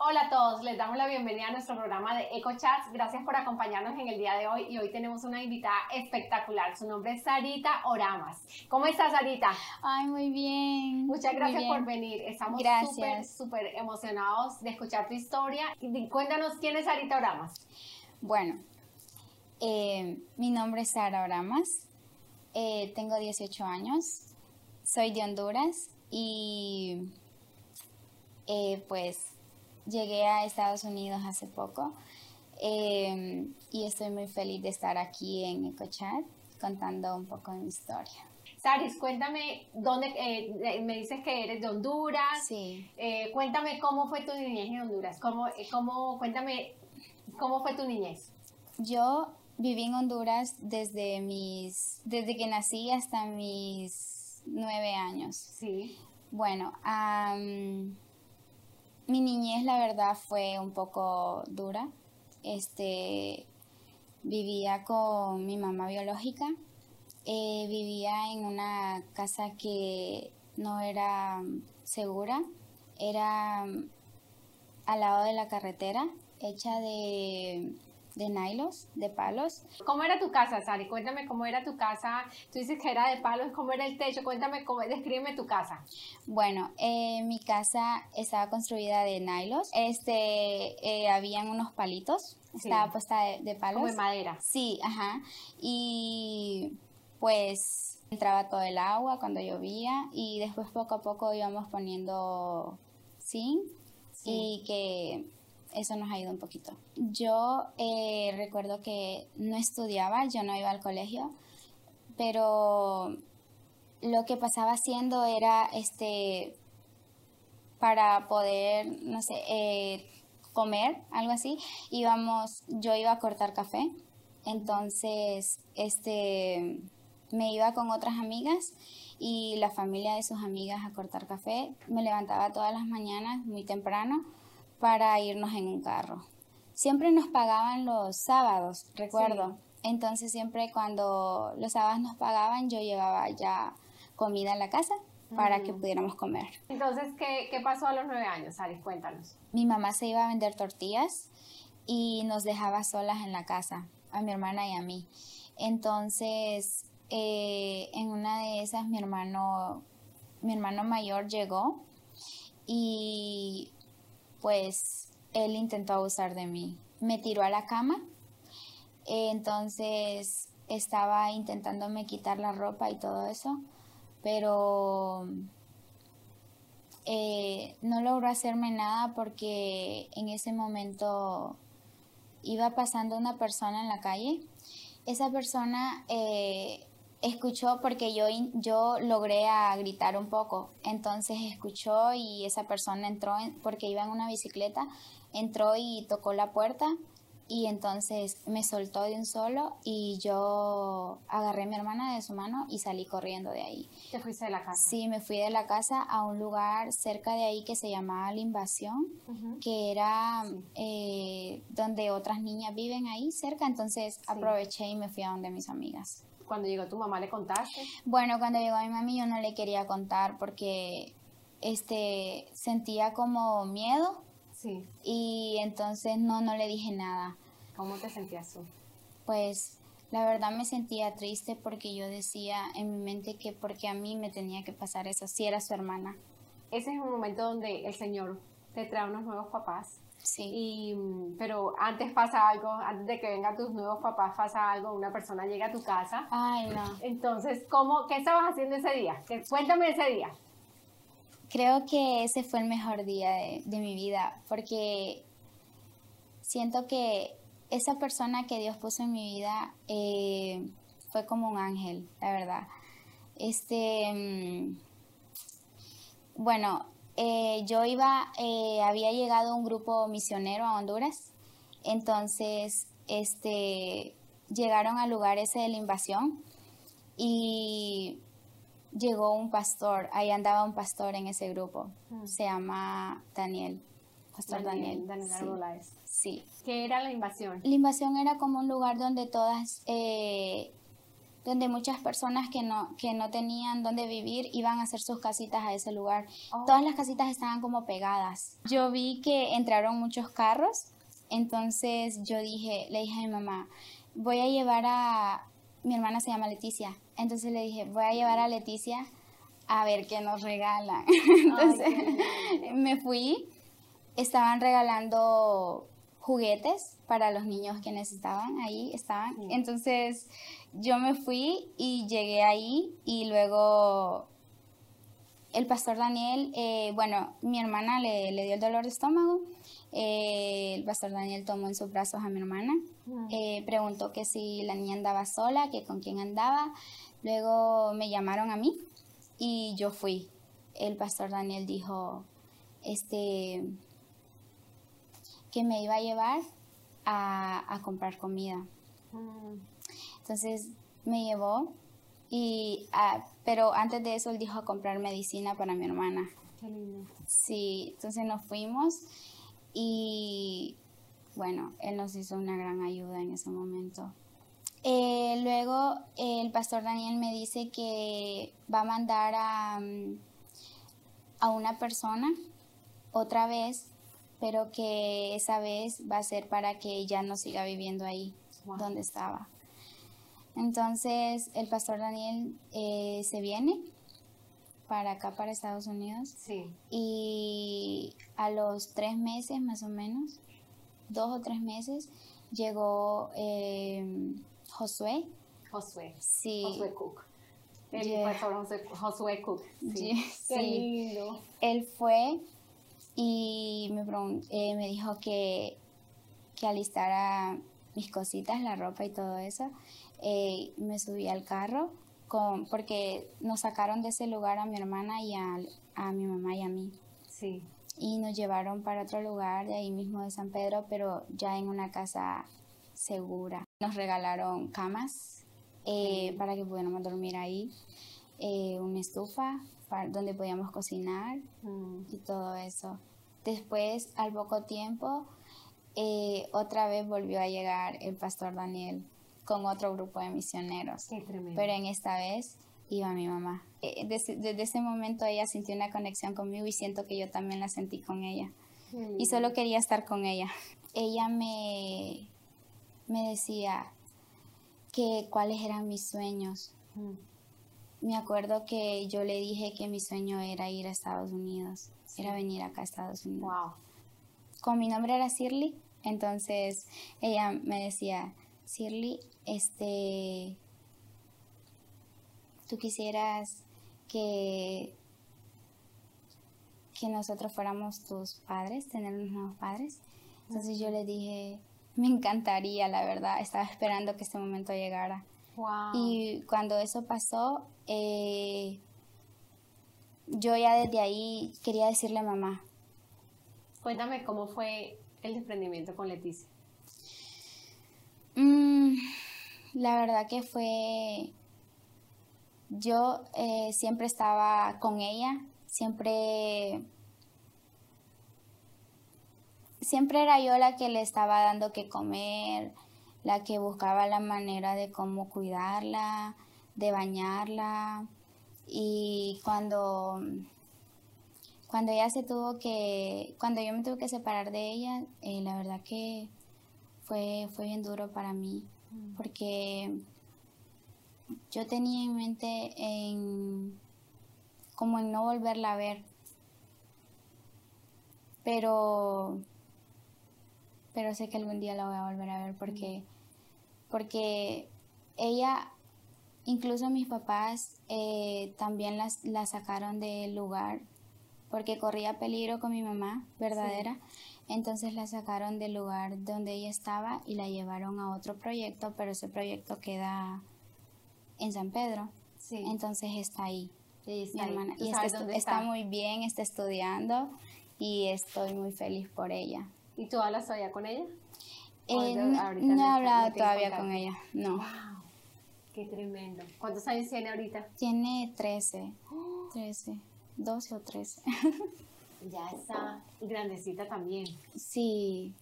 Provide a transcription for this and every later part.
Hola a todos, les damos la bienvenida a nuestro programa de EcoChats. Gracias por acompañarnos en el día de hoy y hoy tenemos una invitada espectacular. Su nombre es Sarita Oramas. ¿Cómo estás, Sarita? Ay, muy bien. Muchas gracias por venir. Estamos súper, súper emocionados de escuchar tu historia. Cuéntanos quién es Sarita Oramas. Bueno, eh, mi nombre es Sara Oramas. Eh, tengo 18 años. Soy de Honduras y eh, pues Llegué a Estados Unidos hace poco em, y estoy muy feliz de estar aquí en EcoChat contando un poco de mi historia. Saris, cuéntame, ¿dónde, eh, me dices que eres de Honduras. Sí. Eh, cuéntame cómo fue tu niñez en Honduras. ¿Cómo, eh, cómo, cuéntame, ¿cómo fue tu niñez? Yo viví en Honduras desde, mis, desde que nací hasta mis nueve años. Sí. Bueno, mi niñez, la verdad, fue un poco dura. Este, vivía con mi mamá biológica. Eh, vivía en una casa que no era segura. Era al lado de la carretera, hecha de de nylos, de palos. ¿Cómo era tu casa, Sari? Cuéntame cómo era tu casa. Tú dices que era de palos, ¿cómo era el techo? Cuéntame, cómo, descríbeme tu casa. Bueno, eh, mi casa estaba construida de nylos. Este, eh, habían unos palitos. Estaba puesta de, palos. Como de madera. Sí, ajá. Y pues entraba todo el agua cuando llovía y después poco a poco íbamos poniendo zinc y que eso nos ayudó un poquito. Yo eh, recuerdo que no estudiaba, yo no iba al colegio, pero lo que pasaba haciendo era este para poder, no sé, eh, comer, algo así, íbamos, yo iba a cortar café, entonces, este, me iba con otras amigas y la familia de sus amigas a cortar café, me levantaba todas las mañanas muy temprano para irnos en un carro. Siempre nos pagaban los sábados, recuerdo. Entonces siempre cuando los sábados nos pagaban yo llevaba ya comida a la casa para que pudiéramos comer. Entonces, ¿qué, ¿qué, pasó a los nueve años, Ari? Cuéntanos. Mi mamá se iba a vender tortillas y nos dejaba solas en la casa, a mi hermana y a mí. Entonces, eh, en una de esas mi hermano, mi hermano mayor llegó y pues él intentó abusar de mí. Me tiró a la cama, entonces estaba intentándome quitar la ropa y todo eso, pero eh, no logró hacerme nada porque en ese momento iba pasando una persona en la calle. Esa persona eh, escuchó porque yo, yo logré a gritar un poco, entonces escuchó y esa persona entró porque iba en una bicicleta, entró y tocó la puerta y entonces me soltó de un solo y yo agarré a mi hermana de su mano y salí corriendo de ahí. ¿Te fuiste de la casa? Sí, me fui de la casa a un lugar cerca de ahí que se llamaba La Invasión, que era eh, donde otras niñas viven ahí cerca, entonces aproveché y me fui a donde mis amigas cuando llegó tu mamá le contaste? Bueno, cuando llegó mi mami yo no le quería contar porque este sentía como miedo. Sí. Y entonces no no le dije nada. ¿Cómo te sentías tú? Pues la verdad me sentía triste porque yo decía en mi mente que porque a mí me tenía que pasar eso si era su hermana. Ese es un momento donde el Señor te trae unos nuevos papás Sí. Y, pero antes pasa algo, antes de que vengan tus nuevos papás pasa algo, una persona llega a tu casa. Ay, no. Entonces, ¿cómo, ¿qué estabas haciendo ese día? Cuéntame ese día. Creo que ese fue el mejor día de, mi vida, porque siento que esa persona que Dios puso en mi vida eh, fue como un ángel, la verdad. Este, mm, bueno, eh, yo iba, eh, había llegado un grupo misionero a Honduras, entonces este, llegaron al lugar ese de la invasión y llegó un pastor, ahí andaba un pastor en ese grupo, mm. se llama Daniel, Pastor Daniel. Daniel, sí. ¿Qué era la invasión? La invasión era como un lugar donde todas, eh, donde muchas personas que no, que no tenían dónde vivir iban a hacer sus casitas a ese lugar. Oh. Todas las casitas estaban como pegadas. Yo vi que entraron muchos carros, entonces yo dije, le dije a mi mamá, voy a llevar a, mi hermana se llama Leticia, entonces le dije, voy a llevar a Leticia a ver qué nos regalan. entonces me fui, estaban regalando juguetes para los niños que necesitaban, ahí estaban. Entonces yo me fui y llegué ahí y luego el pastor Daniel, eh, bueno, mi hermana le, dio el dolor de estómago, eh, el pastor Daniel tomó en sus brazos a mi hermana, eh, preguntó que si la niña andaba sola, que con quién andaba, luego me llamaron a mí y yo fui. El pastor Daniel dijo, este, que me iba a llevar a, comprar comida. Mm. Entonces me llevó y, ah, pero antes de eso él dijo a comprar medicina para mi hermana. Qué lindo. Sí, entonces nos fuimos y bueno, él nos hizo una gran ayuda en ese momento. Eh, luego el pastor Daniel me dice que va a mandar a, mm, a una persona otra vez pero que esa vez va a ser para que ella no siga viviendo ahí donde estaba. Entonces el pastor Daniel eh, se viene para acá, para Estados Unidos. Sí. Y a los tres meses más o menos, dos o tres meses, llegó eh, Josué. Josué. Sí. Josué Cook. El pastor Josué Cook. Sí. Qué lindo. Él fue y me, eh, me dijo que, que alistara mis cositas, la ropa y todo eso. Eh, me subí al carro con, porque nos sacaron de ese lugar a mi hermana y a, a mi mamá y a mí. Sí. Y nos llevaron para otro lugar de ahí mismo de San Pedro, pero ya en una casa segura. Nos regalaron camas eh, para que pudiéramos dormir ahí, una estufa para, donde podíamos cocinar mm. y todo eso. Después, al poco tiempo, eh, otra vez volvió a llegar el pastor Daniel con otro grupo de misioneros. Pero en esta vez iba mi mamá. Eh, desde, ese momento ella sintió una conexión conmigo y siento que yo también la sentí con ella. Y solo quería estar con ella. Ella me, me decía que cuáles eran mis sueños. Me acuerdo que yo le dije que mi sueño era ir a Estados Unidos era venir acá a Estados Unidos. Wow. Con mi nombre era Shirley, entonces ella me decía, Shirley, este, tú quisieras que que nosotros fuéramos tus padres, tener unos nuevos padres. Entonces yo le dije, me encantaría, la verdad, estaba esperando que este momento llegara. Wow. Y cuando eso pasó, eh, yo ya desde ahí quería decirle a mamá. Cuéntame cómo fue el desprendimiento con Leticia. Mm, la verdad que fue, yo eh, siempre estaba con ella, siempre, siempre era yo la que le estaba dando que comer, la que buscaba la manera de cómo cuidarla, de bañarla, y cuando, cuando ella se tuvo que, cuando yo me tuve que separar de ella, eh, la verdad que fue, fue bien duro para mí, mm. porque yo tenía en mente en, como en no volverla a ver, pero, pero sé que algún día la voy a volver a ver porque, mm. Porque ella Incluso mis papás eh, también las, la sacaron del lugar porque corría peligro con mi mamá verdadera. Entonces la sacaron del lugar donde ella estaba y la llevaron a otro proyecto, pero ese proyecto queda en San Pedro. Sí. Entonces está ahí. mi hermana. Y está, muy bien, está estudiando y estoy muy feliz por ella. ¿Y tú hablas todavía con ella? Eh, no, he hablado todavía con ella, no. Qué tremendo. ¿Cuántos años tiene ahorita? Tiene 13. 13. 12 o 13. ya está grandecita también. Sí.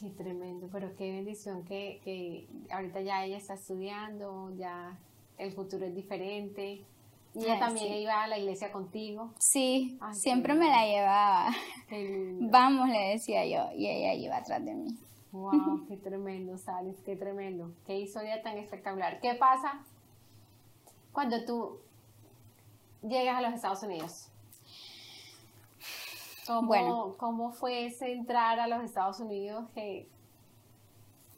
Qué tremendo, pero qué bendición que, que ahorita ya ella está estudiando, ya el futuro es diferente. Y ella también iba a la iglesia contigo. Sí, siempre me la llevaba. Vamos, le decía yo, y ella iba atrás de mí. Wow, qué tremendo, Salis, qué tremendo. Qué historia tan espectacular. ¿Qué pasa cuando tú llegas a los Estados Unidos? ¿Cómo, bueno. ¿cómo fue ese entrar a los Estados Unidos?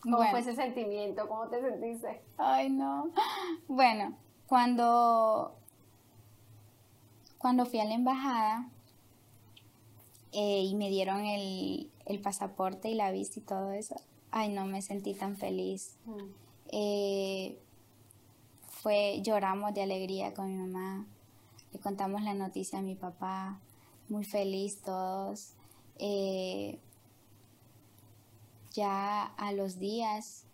¿Cómo fue ese sentimiento? ¿Cómo te sentiste? Ay, no. Bueno, cuando, cuando fui a la embajada eh, y me dieron el, pasaporte y la vista y todo eso, ay, no me sentí tan feliz. Mm. Eh, fue, lloramos de alegría con mi mamá, le contamos la noticia a mi papá, muy feliz todos. Eh, ya a los días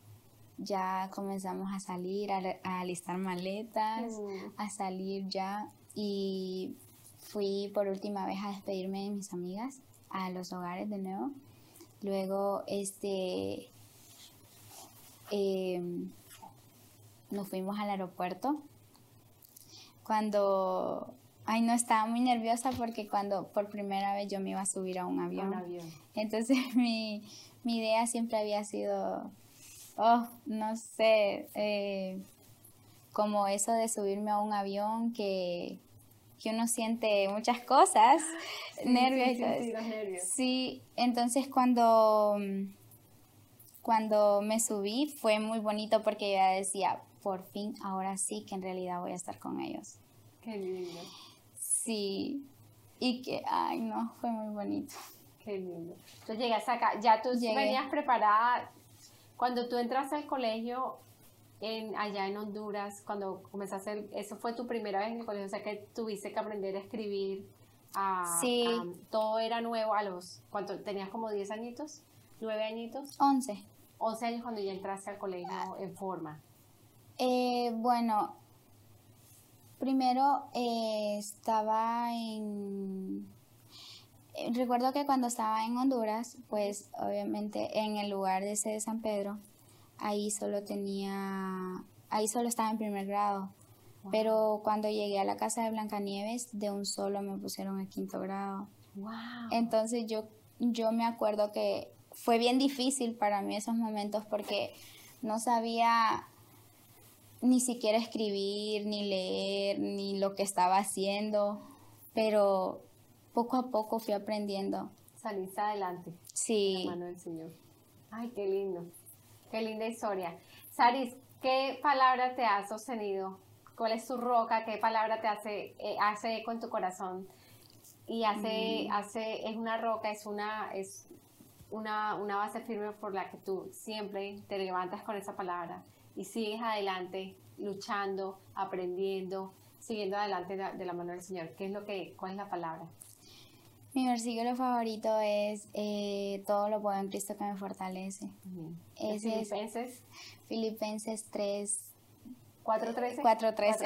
ya comenzamos a salir, a, alistar maletas, mm. a salir ya y fui por última vez a despedirme de mis amigas a los hogares de nuevo. Luego, este, em, nos fuimos al aeropuerto. Cuando, ay, no estaba muy nerviosa porque cuando por primera vez yo me iba a subir a un avión. Entonces mi, mi idea siempre había sido, oh, no sé, eh, como eso de subirme a un avión que, que uno siente muchas cosas, nervios. Sí, nervios. sí, entonces cuando, cuando me subí fue muy bonito porque ya decía, por fin, ahora sí que en realidad voy a estar con ellos. Qué lindo. Sí, y que, ay no, fue muy bonito. Qué lindo. Entonces llegaste acá, ya tú venías preparada. Cuando tú entraste al colegio en, allá en Honduras, cuando comenzaste, eso fue tu primera vez en el colegio, o sea que tuviste que aprender a escribir. A, sí. todo era nuevo a los, ¿cuánto? ¿Tenías como 10 añitos? ¿9 añitos? 11. 11 años cuando ya entraste al colegio en forma. Eh, bueno, primero eh, estaba en eh, recuerdo que cuando estaba en Honduras, pues obviamente en el lugar de ese de San Pedro, ahí solo tenía, ahí solo estaba en primer grado. Pero cuando llegué a la casa de Blancanieves, de un solo me pusieron a quinto grado. Wow. Entonces yo, yo me acuerdo que fue bien difícil para mí esos momentos porque no sabía ni siquiera escribir, ni leer, ni lo que estaba haciendo, pero poco a poco fui aprendiendo. Saliste adelante. Sí. Del Señor. Ay, qué lindo. Qué linda historia. Saris, ¿qué palabra te ha sostenido? ¿Cuál es tu roca? ¿Qué palabra te hace, eh, hace eco en tu corazón? Y hace, mm. hace, es una roca, es una, es una, una base firme por la que tú siempre te levantas con esa palabra y sigues adelante, luchando, aprendiendo, siguiendo adelante de, la mano del Señor. ¿Qué es lo que, cuál es la palabra? Mi versículo favorito es eh, Todo lo puedo en Cristo que me fortalece. Filipenses. Filipenses 3. 4.13. 4.13.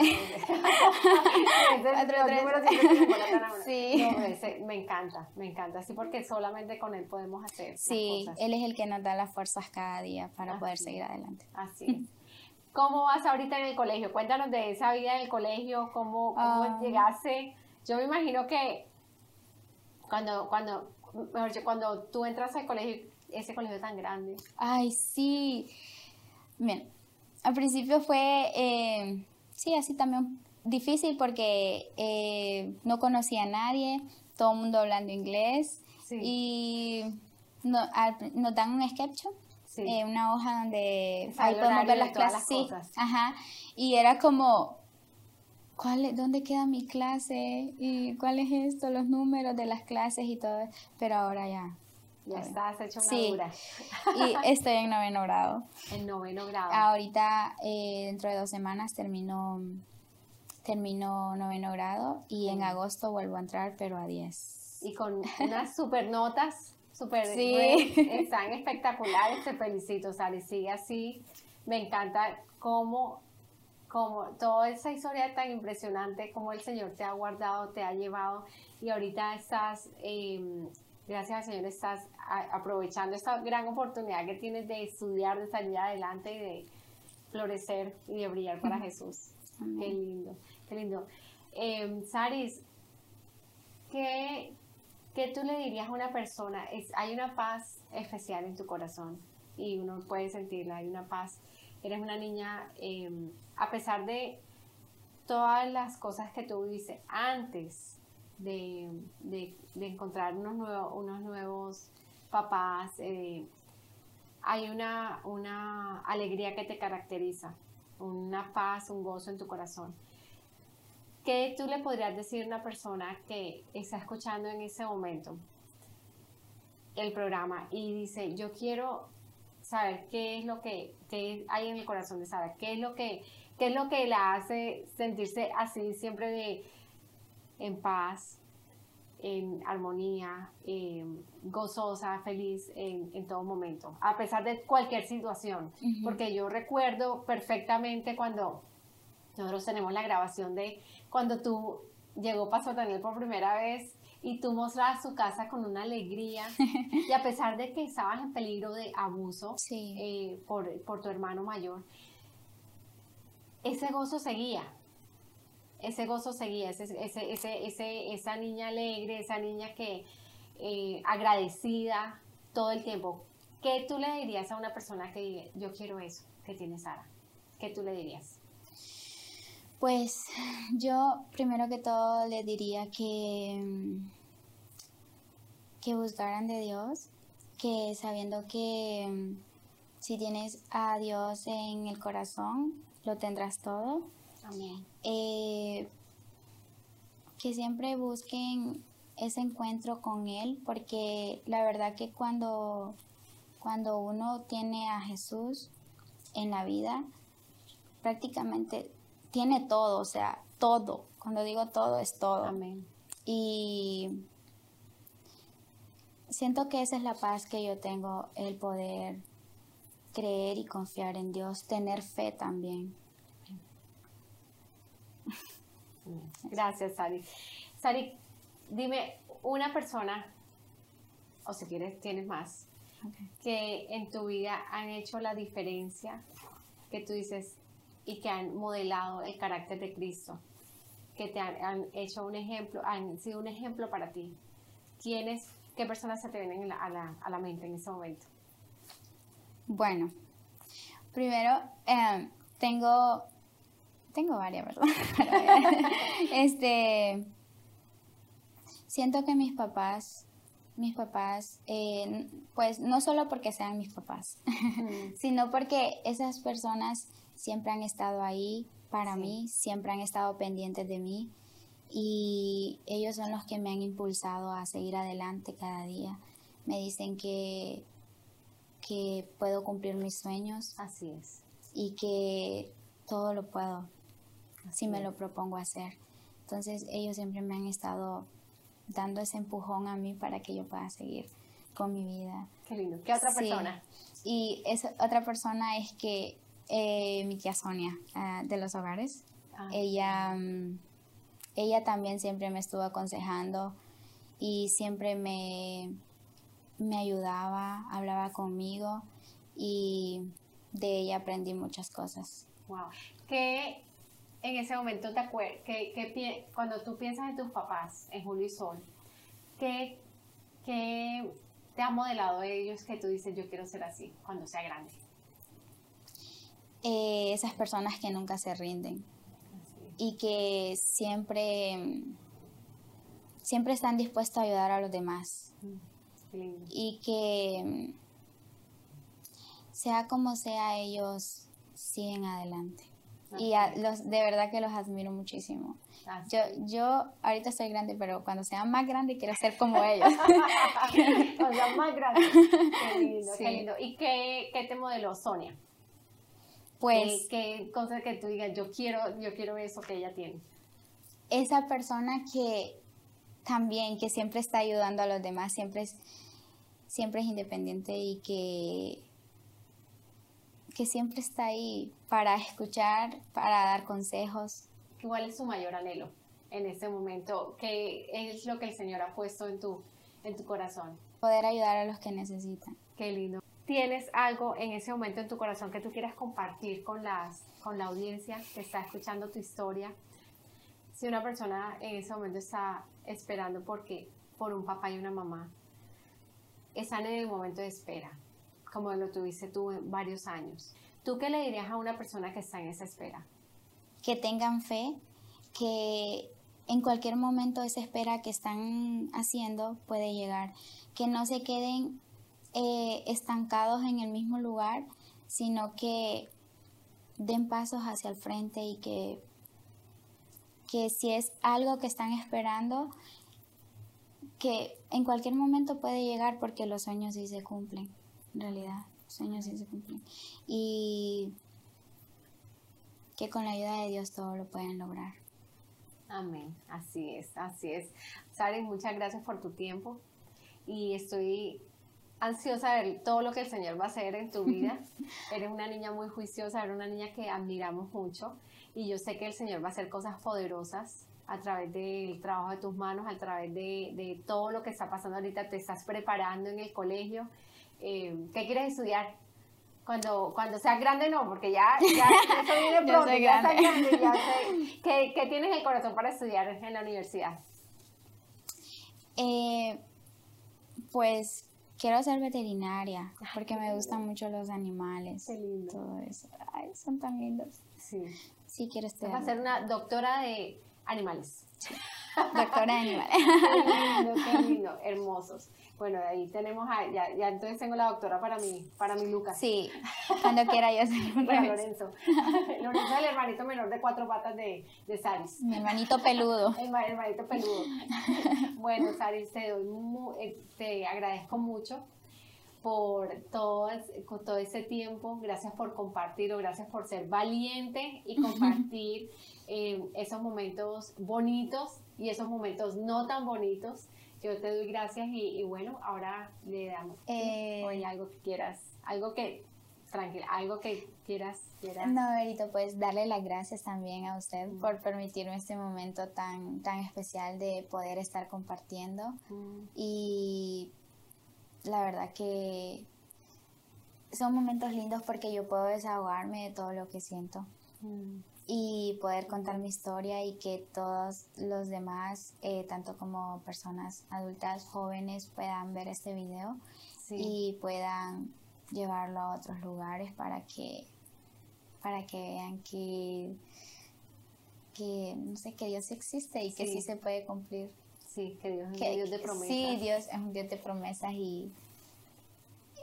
sí. me encanta, me encanta. Así porque solamente con él podemos hacer. Sí, él es el que nos da las fuerzas cada día para poder seguir adelante. Así es. ¿Cómo vas ahorita en el colegio? Cuéntanos de esa vida en el colegio, cómo, cómo ah. llegaste. Yo me imagino que cuando, cuando, mejor dicho, cuando tú entras al colegio, ese colegio tan grande. Ay, sí. Bien, al principio fue, eh, sí, así también difícil porque eh, no conocía a nadie, todo el mundo hablando inglés y no, nos dan un sketch, eh, una hoja donde ahí podemos ver las clases, sí, ajá, y era como ¿cuál, ¿dónde queda mi clase? ¿Y cuál es esto? Los números de las clases y todo. Pero ahora ya. Ya estás hecho una sí. y estoy en noveno grado. En noveno grado. Ahorita, eh, dentro de dos semanas, termino, termino noveno grado y en agosto vuelvo a entrar, pero a 10. Y con unas super notas, super, sí. están espectaculares. Te felicito, Sari. Sigue así. Me encanta cómo como toda esa historia tan impresionante, como el Señor te ha guardado, te ha llevado y ahorita estás, em, gracias al Señor, estás aprovechando esta gran oportunidad que tienes de estudiar, de salir adelante y de florecer y de brillar para Jesús. Qué lindo, qué lindo. Em, Saris, ¿qué, ¿qué, tú le dirías a una persona? Es, hay una paz especial en tu corazón y uno puede sentirla, hay una paz. Eres una niña, em, a pesar de todas las cosas que tú viviste antes de, encontrar unos, nuevos, unos nuevos papás, eh, hay una, una alegría que te caracteriza, una paz, un gozo en tu corazón. ¿Qué tú le podrías decir a una persona que está escuchando en ese momento el programa y dice, yo quiero saber qué es lo que, hay en el corazón de Sara, qué es lo que, qué es lo que la hace sentirse así siempre de en paz, en armonía, gozosa, feliz en, todo momento, a pesar de cualquier situación. Porque yo recuerdo perfectamente cuando nosotros tenemos la grabación de cuando tú llegó Pastor Daniel por primera vez y tú mostrabas su casa con una alegría y a pesar de que estabas en peligro de abuso eh, por, por tu hermano mayor, ese gozo seguía ese gozo seguía, ese, ese, ese, esa niña alegre, esa niña que eh, agradecida todo el tiempo. ¿Qué tú le dirías a una persona que yo quiero eso que tiene Sara? ¿Qué tú le dirías? Pues yo primero que todo le diría que, que buscaran de Dios, que sabiendo que si tienes a Dios en el corazón, lo tendrás todo. Eh, que siempre busquen ese encuentro con Él, porque la verdad que cuando, cuando uno tiene a Jesús en la vida, prácticamente tiene todo, o sea, todo. Cuando digo todo, es todo. Amén. Y siento que esa es la paz que yo tengo, el poder creer y confiar en Dios, tener fe también. Gracias, Sari. Sari, dime una persona, o si quieres, tienes más, que en tu vida han hecho la diferencia, que tú dices, y que han modelado el carácter de Cristo, que te han, hecho un ejemplo, han sido un ejemplo para ti. ¿Quiénes, qué personas se te vienen a, la, a, la, mente en ese momento? Bueno, primero eh, tengo tengo varias, ¿verdad? este, siento que mis papás, mis papás, eh, pues no solo porque sean mis papás, sino porque esas personas siempre han estado ahí para mí, siempre han estado pendientes de mí y ellos son los que me han impulsado a seguir adelante cada día. Me dicen que, que puedo cumplir mis sueños. Así es. Y que todo lo puedo si me lo propongo hacer. Entonces ellos siempre me han estado dando ese empujón a mí para que yo pueda seguir con mi vida. Qué lindo. ¿Qué otra persona? Y esa otra persona es que eh, mi tía Sonia ah, de los hogares. Ah. ella, mm, ella también siempre me estuvo aconsejando y siempre me, me ayudaba, hablaba conmigo y de ella aprendí muchas cosas. Wow. ¿Qué en ese momento te acuerdas, que, cuando tú piensas en tus papás, en Julio y Sol, ¿qué, te ha modelado ellos que tú dices, yo quiero ser así cuando sea grande? Eh, esas personas que nunca se rinden y que siempre, siempre están dispuestos a ayudar a los demás. Mm, y que sea como sea, ellos siguen adelante y los, de verdad que los admiro muchísimo. Yo, yo ahorita soy grande, pero cuando sea más grande quiero ser como ellos. cuando sea más grande. Qué lindo, qué lindo. ¿Y qué, qué te modeló Sonia? Pues... ¿Qué, cosa que tú digas, yo quiero, yo quiero eso que ella tiene? Esa persona que también, que siempre está ayudando a los demás, siempre es, siempre es independiente y que que siempre está ahí para escuchar, para dar consejos. ¿Cuál es su mayor anhelo en este momento? ¿Qué es lo que el Señor ha puesto en tu, en tu corazón? Poder ayudar a los que necesitan. Qué lindo. Tienes algo en ese momento en tu corazón que tú quieras compartir con, las, con la audiencia que está escuchando tu historia. Si una persona en ese momento está esperando porque, por un papá y una mamá, están en el momento de espera, como lo tuviste tú en varios años, ¿tú qué le dirías a una persona que está en esa espera? Que tengan fe, que en cualquier momento esa espera que están haciendo puede llegar, que no se queden eh, estancados en el mismo lugar, sino que den pasos hacia el frente y que, que si es algo que están esperando, que en cualquier momento puede llegar porque los sueños sí se cumplen, en realidad, los sueños sí se cumplen. Y que con la ayuda de Dios todo lo pueden lograr. Amén, así es, así es. Sari, muchas gracias por tu tiempo y estoy ansiosa de ver todo lo que el Señor va a hacer en tu vida. eres una niña muy juiciosa, eres una niña que admiramos mucho y yo sé que el Señor va a hacer cosas poderosas a través del trabajo de tus manos, a través de, todo lo que está pasando ahorita, te estás preparando en el colegio. Eh, ¿Qué quieres estudiar? Cuando, cuando seas grande no, porque ya, ya eso viene pronto, ya, grande, ya sé. ¿Qué, ¿Qué, tienes el corazón para estudiar en la universidad? Eh, pues quiero ser veterinaria porque me gustan mucho los animales. Qué lindo. Todo eso. Ay, son tan lindos. Sí. Sí, quiero estudiar. Vas a ser una doctora de animales. Doctora de animales. Qué lindo, qué lindo, hermosos. Bueno, ahí tenemos, a, ya, ya entonces tengo la doctora para mí, para mi Lucas. Sí, cuando quiera yo soy Lorenzo. Lorenzo es el hermanito menor de cuatro patas de, de Saris. Mi hermanito peludo. El, hermanito peludo. Bueno, Saris, te, doy eh, te agradezco mucho por todo, todo ese tiempo, gracias por compartirlo, gracias por ser valiente y compartir eh, esos momentos bonitos y esos momentos no tan bonitos yo te doy gracias y, bueno, ahora le damos eh, algo que quieras, algo que, tranquila, algo que quieras, quieras. No, Berito, pues darle las gracias también a usted mm. por permitirme este momento tan, tan especial de poder estar compartiendo mm. y la verdad que son momentos lindos porque yo puedo desahogarme de todo lo que siento. Mm y poder contar mi historia y que todos los demás, eh, tanto como personas adultas, jóvenes, puedan ver este video y puedan llevarlo a otros lugares para que, para que vean que, que, no sé, que Dios existe y que sí, se puede cumplir. Sí, que Dios es un Dios de promesas. Sí, Dios es un Dios de promesas y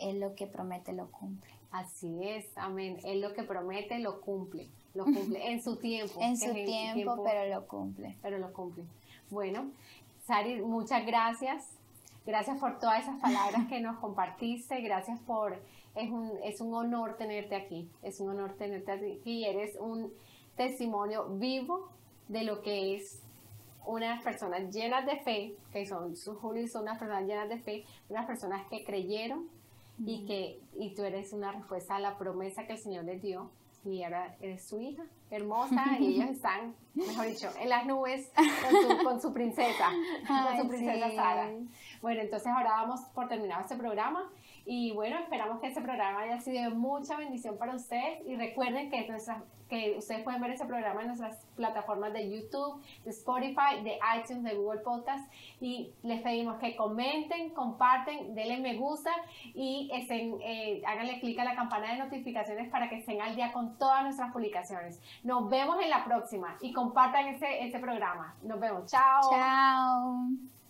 Él lo que promete lo cumple. Así es, amén. Él lo que promete lo cumple lo cumple en su tiempo. en su tiempo, pero lo cumple. Pero lo cumple. Bueno, Sari, muchas gracias. Gracias por todas esas palabras que nos compartiste. Gracias por... Es un, es un honor tenerte aquí. Es un honor tenerte aquí. Eres un testimonio vivo de lo que es unas personas llenas de fe, que son, Julio son unas personas llenas de fe, unas personas que creyeron y que y tú eres una respuesta a la promesa que el Señor les dio y ahora eres su hija, hermosa, y ellos están, mejor dicho, en las nubes con su, princesa, con su princesa Sara. Bueno, entonces ahora vamos por terminar este programa. Y bueno, esperamos que este programa haya sido de mucha bendición para ustedes. Y recuerden que nuestra que ustedes pueden ver ese programa en nuestras plataformas de YouTube, de Spotify, de iTunes, de Google Podcast. Y les pedimos que comenten, comparten, denle me gusta y estén, eh, háganle clic a la campana de notificaciones para que estén al día con todas nuestras publicaciones. Nos vemos en la próxima y compartan ese, ese programa. Nos vemos. Chao. Chao.